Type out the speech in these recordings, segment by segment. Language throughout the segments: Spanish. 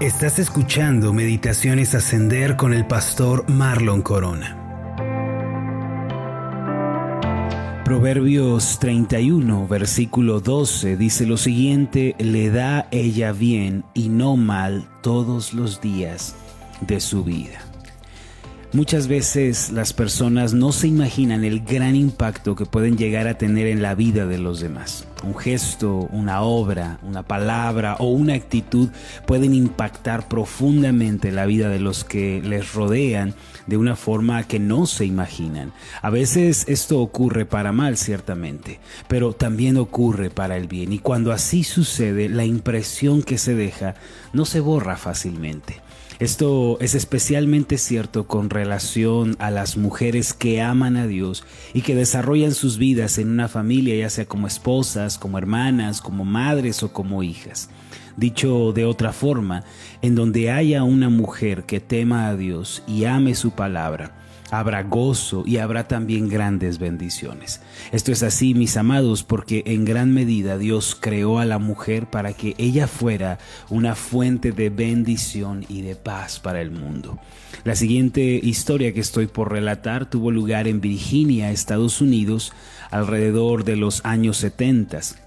Estás escuchando Meditaciones Ascender con el pastor Marlon Corona. Proverbios 31, versículo 12 dice lo siguiente, le da ella bien y no mal todos los días de su vida. Muchas veces las personas no se imaginan el gran impacto que pueden llegar a tener en la vida de los demás. Un gesto, una obra, una palabra o una actitud pueden impactar profundamente la vida de los que les rodean de una forma que no se imaginan. A veces esto ocurre para mal, ciertamente, pero también ocurre para el bien. Y cuando así sucede, la impresión que se deja no se borra fácilmente. Esto es especialmente cierto con relación a las mujeres que aman a Dios y que desarrollan sus vidas en una familia, ya sea como esposas, como hermanas, como madres o como hijas. Dicho de otra forma, en donde haya una mujer que tema a Dios y ame su palabra, habrá gozo y habrá también grandes bendiciones. Esto es así, mis amados, porque en gran medida Dios creó a la mujer para que ella fuera una fuente de bendición y de paz para el mundo. La siguiente historia que estoy por relatar tuvo lugar en Virginia, Estados Unidos, alrededor de los años 70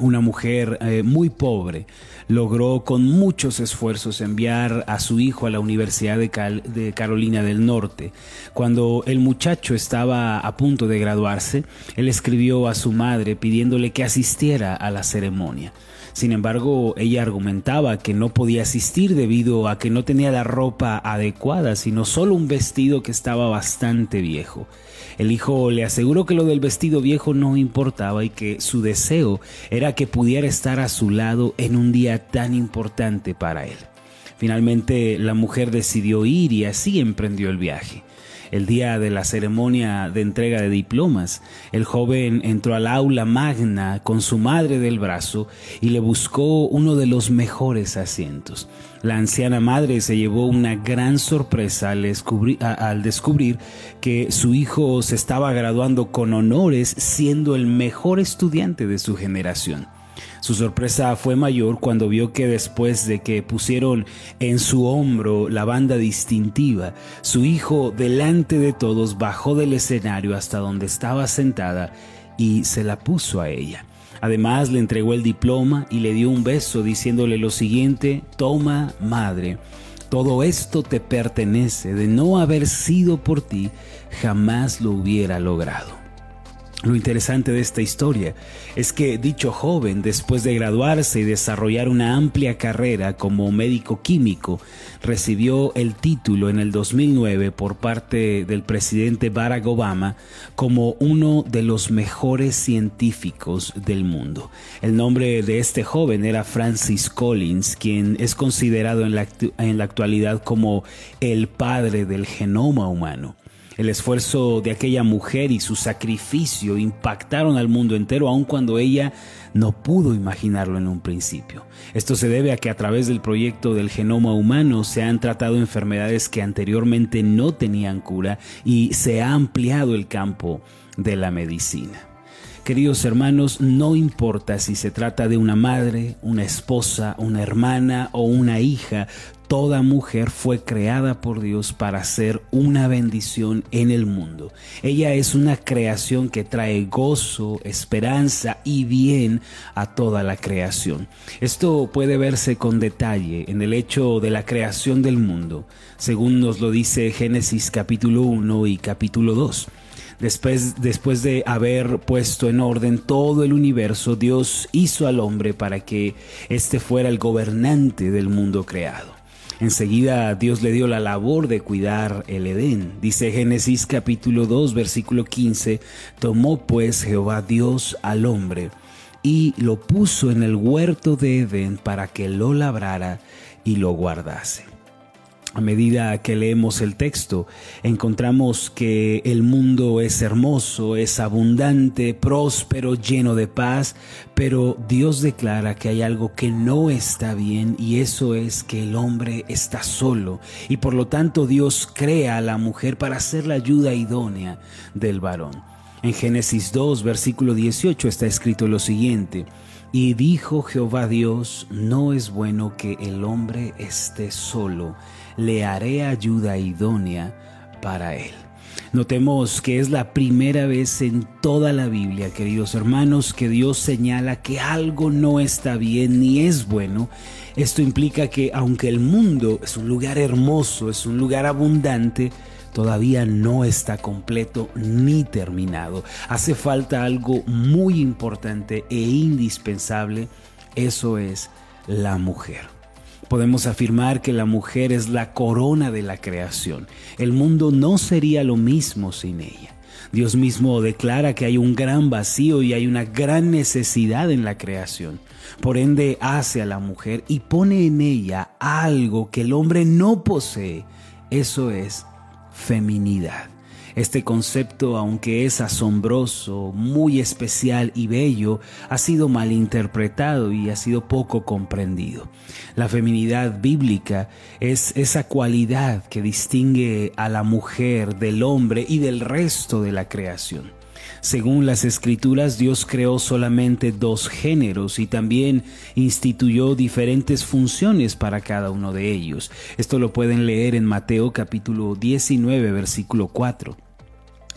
una mujer eh, muy pobre logró con muchos esfuerzos enviar a su hijo a la Universidad de, de, Carolina del Norte. Cuando el muchacho estaba a punto de graduarse, él escribió a su madre pidiéndole que asistiera a la ceremonia. Sin embargo, ella argumentaba que no podía asistir debido a que no tenía la ropa adecuada, sino solo un vestido que estaba bastante viejo. El hijo le aseguró que lo del vestido viejo no importaba y que su deseo era que pudiera estar a su lado en un día tan importante para él. Finalmente la mujer decidió ir y así emprendió el viaje el día de la ceremonia de entrega de diplomas. El joven entró al aula magna con su madre del brazo y le buscó uno de los mejores asientos. La anciana madre se llevó una gran sorpresa al descubrir, que su hijo se estaba graduando con honores siendo el mejor estudiante de su generación. Su sorpresa fue mayor cuando vio que después de que pusieron en su hombro la banda distintiva, su hijo delante de todos bajó del escenario hasta donde estaba sentada y se la puso a ella. Además le entregó el diploma y le dio un beso diciéndole lo siguiente, toma madre, todo esto te pertenece, de no haber sido por ti, jamás lo hubiera logrado. Lo interesante de esta historia es que dicho joven, después de graduarse y desarrollar una amplia carrera como médico químico, recibió el título en el 2009 por parte del presidente Barack Obama como uno de los mejores científicos del mundo. El nombre de este joven era Francis Collins, quien es considerado en la, en la actualidad como el padre del genoma humano. El esfuerzo de aquella mujer y su sacrificio impactaron al mundo entero, aun cuando ella no pudo imaginarlo en un principio. Esto se debe a que a través del proyecto del genoma humano se han tratado enfermedades que anteriormente no tenían cura y se ha ampliado el campo de la medicina. Queridos hermanos, no importa si se trata de una madre, una esposa, una hermana o una hija, toda mujer fue creada por Dios para ser una bendición en el mundo. Ella es una creación que trae gozo, esperanza y bien a toda la creación. Esto puede verse con detalle en el hecho de la creación del mundo, según nos lo dice Génesis capítulo 1 y capítulo 2. Después, después de haber puesto en orden todo el universo, Dios hizo al hombre para que éste fuera el gobernante del mundo creado. Enseguida Dios le dio la labor de cuidar el Edén. Dice Génesis capítulo 2 versículo 15, tomó pues Jehová Dios al hombre y lo puso en el huerto de Edén para que lo labrara y lo guardase. A medida que leemos el texto, encontramos que el mundo es hermoso, es abundante, próspero, lleno de paz, pero Dios declara que hay algo que no está bien y eso es que el hombre está solo y por lo tanto Dios crea a la mujer para ser la ayuda idónea del varón. En Génesis 2, versículo 18 está escrito lo siguiente. Y dijo Jehová Dios, no es bueno que el hombre esté solo, le haré ayuda idónea para él. Notemos que es la primera vez en toda la Biblia, queridos hermanos, que Dios señala que algo no está bien ni es bueno. Esto implica que aunque el mundo es un lugar hermoso, es un lugar abundante, todavía no está completo ni terminado. Hace falta algo muy importante e indispensable, eso es la mujer. Podemos afirmar que la mujer es la corona de la creación. El mundo no sería lo mismo sin ella. Dios mismo declara que hay un gran vacío y hay una gran necesidad en la creación. Por ende hace a la mujer y pone en ella algo que el hombre no posee. Eso es feminidad. Este concepto, aunque es asombroso, muy especial y bello, ha sido mal interpretado y ha sido poco comprendido. La feminidad bíblica es esa cualidad que distingue a la mujer del hombre y del resto de la creación. Según las escrituras, Dios creó solamente dos géneros y también instituyó diferentes funciones para cada uno de ellos. Esto lo pueden leer en Mateo capítulo 19, versículo 4.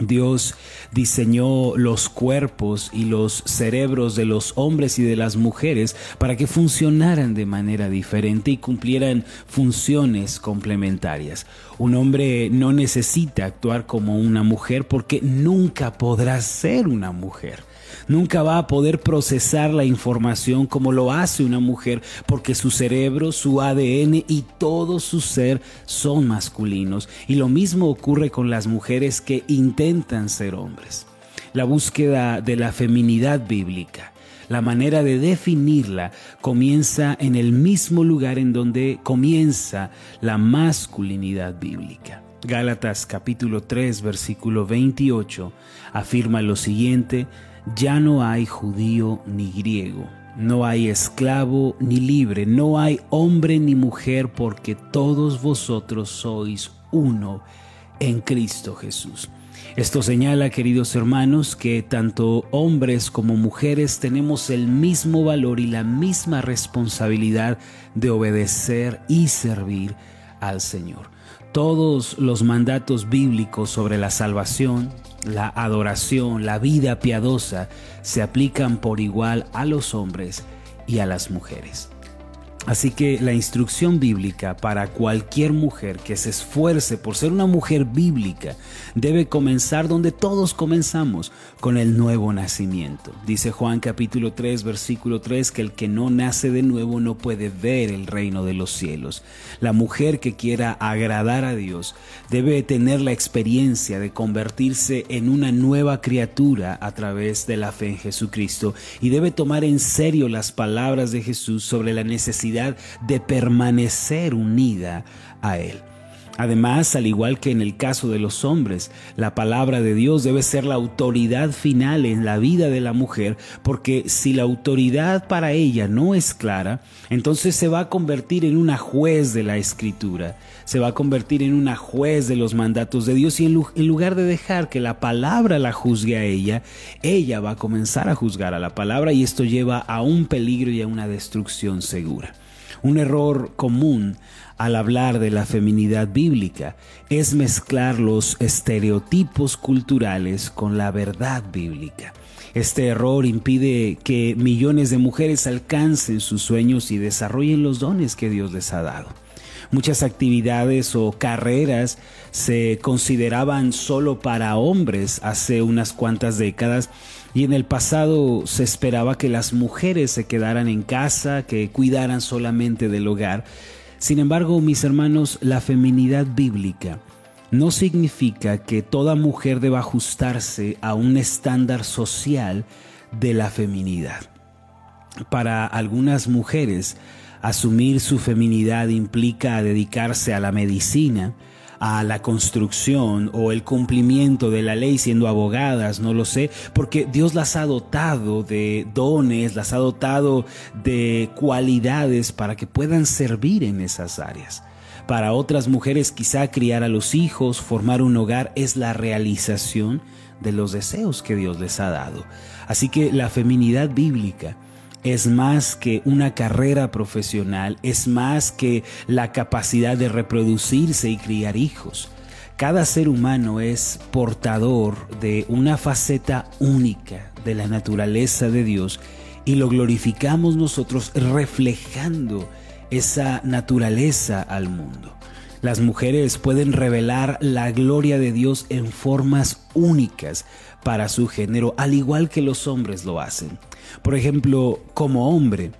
Dios diseñó los cuerpos y los cerebros de los hombres y de las mujeres para que funcionaran de manera diferente y cumplieran funciones complementarias. Un hombre no necesita actuar como una mujer porque nunca podrá ser una mujer nunca va a poder procesar la información como lo hace una mujer porque su cerebro, su ADN y todo su ser son masculinos. Y lo mismo ocurre con las mujeres que intentan ser hombres. La búsqueda de la feminidad bíblica la manera de definirla comienza en el mismo lugar en donde comienza la masculinidad bíblica. Gálatas capítulo 3 versículo 28 afirma lo siguiente, ya no hay judío ni griego, no hay esclavo ni libre, no hay hombre ni mujer, porque todos vosotros sois uno en Cristo Jesús. Esto señala, queridos hermanos, que tanto hombres como mujeres tenemos el mismo valor y la misma responsabilidad de obedecer y servir al Señor. Todos los mandatos bíblicos sobre la salvación, la adoración, la vida piadosa se aplican por igual a los hombres y a las mujeres. Así que la instrucción bíblica para cualquier mujer que se esfuerce por ser una mujer bíblica debe comenzar donde todos comenzamos, con el nuevo nacimiento. Dice Juan capítulo 3 versículo 3 que el que no nace de nuevo no puede ver el reino de los cielos. La mujer que quiera agradar a Dios debe tener la experiencia de convertirse en una nueva criatura a través de la fe en Jesucristo y debe tomar en serio las palabras de Jesús sobre la de permanecer unida a Él. Además, al igual que en el caso de los hombres, la palabra de Dios debe ser la autoridad final en la vida de la mujer, porque si la autoridad para ella no es clara, entonces se va a convertir en una juez de la escritura, se va a convertir en una juez de los mandatos de Dios y en lugar de dejar que la palabra la juzgue a ella, ella va a comenzar a juzgar a la palabra y esto lleva a un peligro y a una destrucción segura. Un error común al hablar de la feminidad bíblica es mezclar los estereotipos culturales con la verdad bíblica. Este error impide que millones de mujeres alcancen sus sueños y desarrollen los dones que Dios les ha dado. Muchas actividades o carreras se consideraban solo para hombres hace unas cuantas décadas y en el pasado se esperaba que las mujeres se quedaran en casa, que cuidaran solamente del hogar. Sin embargo, mis hermanos, la feminidad bíblica no significa que toda mujer deba ajustarse a un estándar social de la feminidad. Para algunas mujeres, asumir su feminidad implica dedicarse a la medicina, a la construcción o el cumplimiento de la ley siendo abogadas, no lo sé, porque Dios las ha dotado de dones, las ha dotado de cualidades para que puedan servir en esas áreas. Para otras mujeres quizá criar a los hijos, formar un hogar es la realización de los deseos que Dios les ha dado. Así que la feminidad bíblica es más que una carrera profesional, es más que la capacidad de reproducirse y criar hijos. Cada ser humano es portador de una faceta única de la naturaleza de Dios y lo glorificamos nosotros reflejando esa naturaleza al mundo. Las mujeres pueden revelar la gloria de Dios en formas únicas para su género, al igual que los hombres lo hacen. Por ejemplo, como hombre,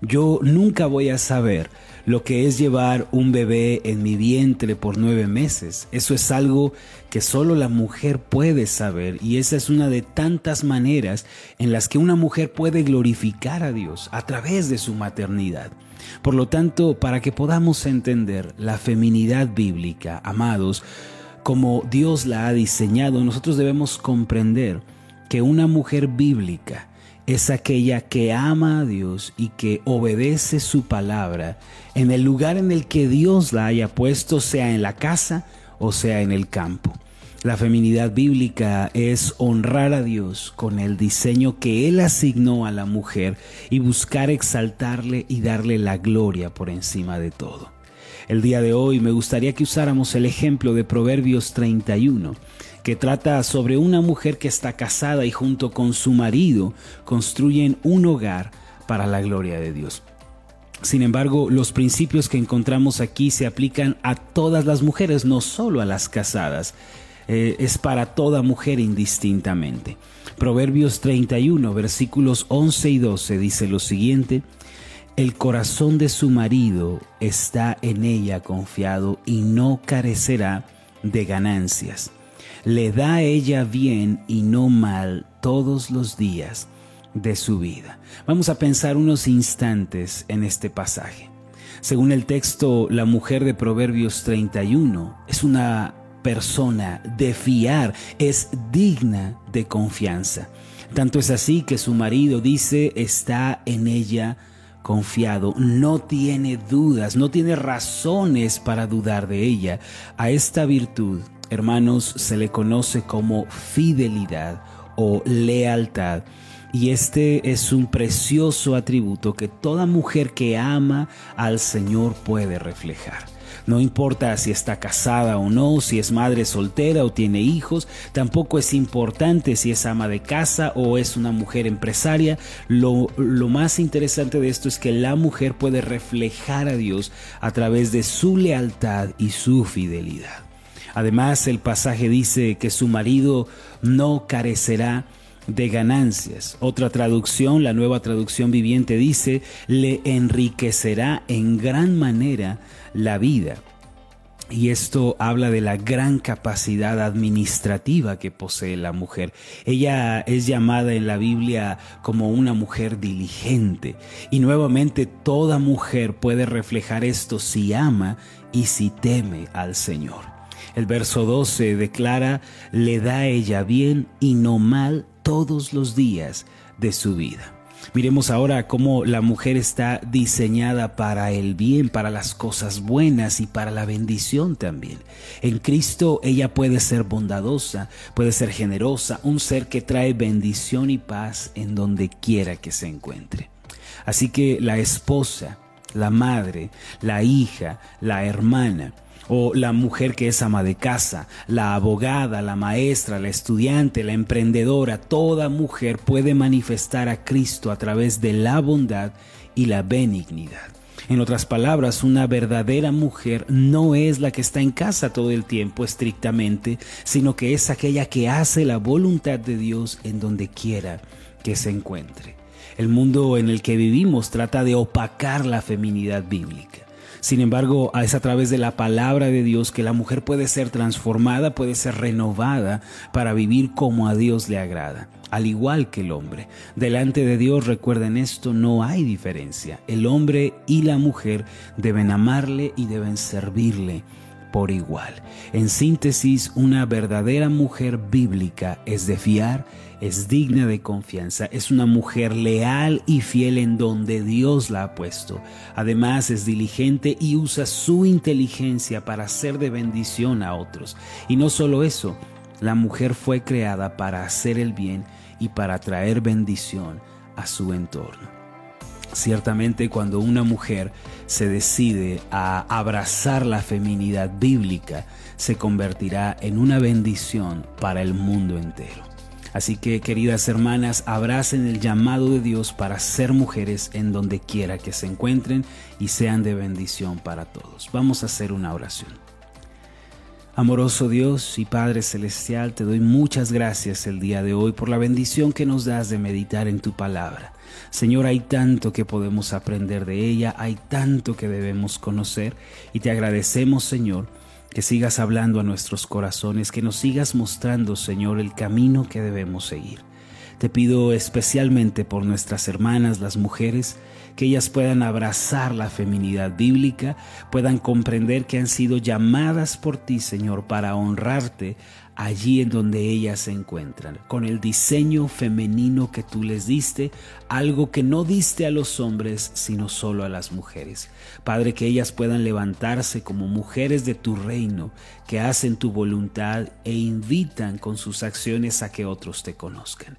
yo nunca voy a saber lo que es llevar un bebé en mi vientre por nueve meses. Eso es algo que solo la mujer puede saber y esa es una de tantas maneras en las que una mujer puede glorificar a Dios a través de su maternidad. Por lo tanto, para que podamos entender la feminidad bíblica, amados, como Dios la ha diseñado, nosotros debemos comprender que una mujer bíblica es aquella que ama a Dios y que obedece su palabra en el lugar en el que Dios la haya puesto, sea en la casa o sea en el campo. La feminidad bíblica es honrar a Dios con el diseño que Él asignó a la mujer y buscar exaltarle y darle la gloria por encima de todo. El día de hoy me gustaría que usáramos el ejemplo de Proverbios 31, que trata sobre una mujer que está casada y junto con su marido construyen un hogar para la gloria de Dios. Sin embargo, los principios que encontramos aquí se aplican a todas las mujeres, no solo a las casadas. Eh, es para toda mujer indistintamente. Proverbios 31, versículos 11 y 12 dice lo siguiente, el corazón de su marido está en ella confiado y no carecerá de ganancias. Le da a ella bien y no mal todos los días de su vida. Vamos a pensar unos instantes en este pasaje. Según el texto, la mujer de Proverbios 31 es una persona de fiar, es digna de confianza. Tanto es así que su marido dice está en ella confiado, no tiene dudas, no tiene razones para dudar de ella. A esta virtud, hermanos, se le conoce como fidelidad o lealtad. Y este es un precioso atributo que toda mujer que ama al Señor puede reflejar. No importa si está casada o no, si es madre soltera o tiene hijos, tampoco es importante si es ama de casa o es una mujer empresaria. Lo, más interesante de esto es que la mujer puede reflejar a Dios a través de su lealtad y su fidelidad. Además, el pasaje dice que su marido no carecerá de ganancias. Otra traducción, la nueva traducción viviente dice, le enriquecerá en gran manera la vida. Y esto habla de la gran capacidad administrativa que posee la mujer. Ella es llamada en la Biblia como una mujer diligente. Y nuevamente toda mujer puede reflejar esto si ama y si teme al Señor. El verso 12 declara, le da ella bien y no mal todos los días de su vida. Miremos ahora cómo la mujer está diseñada para el bien, para las cosas buenas y para la bendición también. En Cristo ella puede ser bondadosa, puede ser generosa, un ser que trae bendición y paz en donde quiera que se encuentre. Así que la esposa, la madre, la hija, la hermana, o la mujer que es ama de casa, la abogada, la maestra, la estudiante, la emprendedora, toda mujer puede manifestar a Cristo a través de la bondad y la benignidad. En otras palabras, una verdadera mujer no es la que está en casa todo el tiempo estrictamente, sino que es aquella que hace la voluntad de Dios en donde quiera que se encuentre. El mundo en el que vivimos trata de opacar la feminidad bíblica. Sin embargo, es a través de la palabra de Dios que la mujer puede ser transformada, puede ser renovada para vivir como a Dios le agrada, al igual que el hombre. Delante de Dios, recuerden esto, no hay diferencia. El hombre y la mujer deben amarle y deben servirle por igual. En síntesis, una verdadera mujer bíblica es de fiar, es digna de confianza, es una mujer leal y fiel en donde Dios la ha puesto. Además, es diligente y usa su inteligencia para ser de bendición a otros. Y no solo eso, la mujer fue creada para hacer el bien y para traer bendición a su entorno. Ciertamente cuando una mujer se decide a abrazar la feminidad bíblica, se convertirá en una bendición para el mundo entero. Así que queridas hermanas, abracen el llamado de Dios para ser mujeres en donde quiera que se encuentren y sean de bendición para todos. Vamos a hacer una oración. Amoroso Dios y Padre Celestial, te doy muchas gracias el día de hoy por la bendición que nos das de meditar en tu palabra. Señor, hay tanto que podemos aprender de ella, hay tanto que debemos conocer y te agradecemos, Señor, que sigas hablando a nuestros corazones, que nos sigas mostrando, Señor, el camino que debemos seguir. Te pido especialmente por nuestras hermanas, las mujeres, que ellas puedan abrazar la feminidad bíblica, puedan comprender que han sido llamadas por ti, Señor, para honrarte allí en donde ellas se encuentran, con el diseño femenino que tú les diste, algo que no diste a los hombres, sino solo a las mujeres. Padre, que ellas puedan levantarse como mujeres de tu reino, que hacen tu voluntad e invitan con sus acciones a que otros te conozcan.